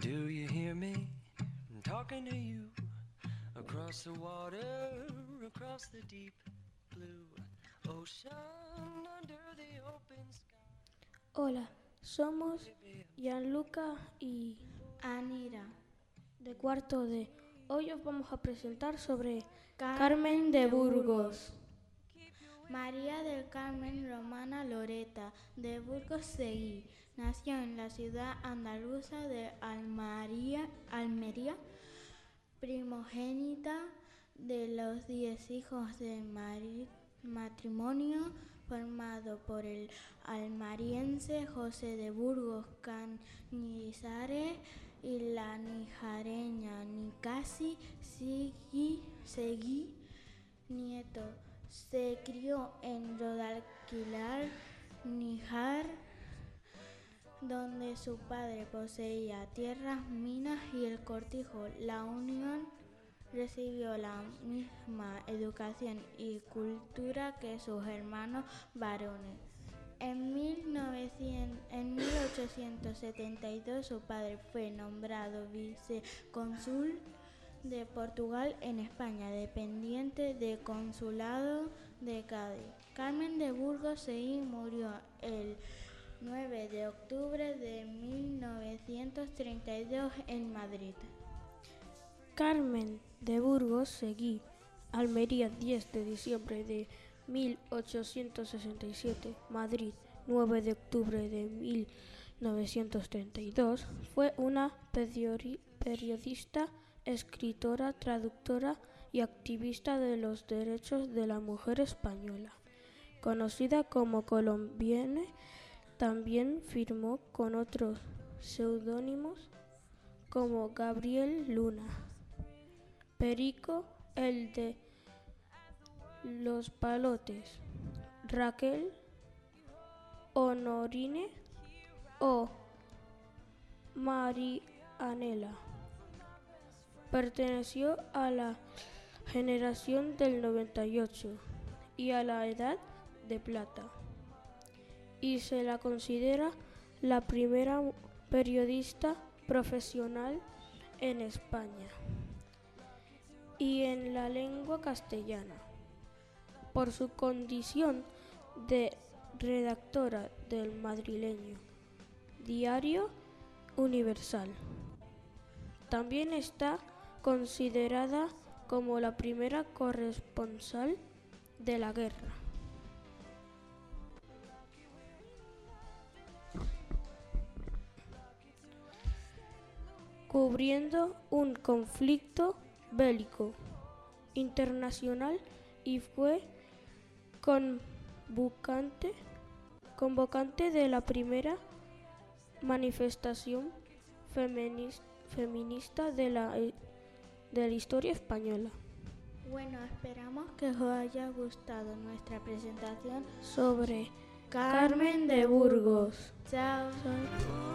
Do you hear me talking to you across the water, across the deep blue ocean, under the open sky? Hola, somos Gianluca y Anira, de cuarto D. Hoy os vamos a presentar sobre Carmen de Burgos. María del Carmen Romana Loreta de Burgos Seguí nació en la ciudad andaluza de Almería, Almería primogénita de los diez hijos de mari- matrimonio formado por el almariense José de Burgos Cañizares y la nijareña Nicasi Seguí Nieto. Se crió en Rodalquilar, Níjar, donde su padre poseía tierras, minas y el cortijo. La Unión recibió la misma educación y cultura que sus hermanos varones. En, 1900 en 1872 su padre fue nombrado vicecónsul de Portugal en España, dependiente del consulado de Cádiz. Carmen de Burgos Seguí murió el 9 de octubre de 1932 en Madrid. Carmen de Burgos Seguí, Almería 10 de diciembre de 1867, Madrid 9 de octubre de 1932, fue una periodista, escritora, traductora y activista de los derechos de la mujer española. Conocida como colombiana, también firmó con otros seudónimos como Gabriel Luna, Perico, el de los palotes, Raquel, Honorine o Marianela. Perteneció a la generación del 98 y a la edad de plata y se la considera la primera periodista profesional en España y en la lengua castellana. Por su condición de redactora del madrileño Diario Universal. También está considerada como la primera corresponsal de la guerra. cubriendo un conflicto bélico internacional y fue convocante, convocante de la primera manifestación feminista, de, la, de la historia española Bueno, esperamos que os haya gustado nuestra presentación sobre Carmen de Burgos. Chao. Chao.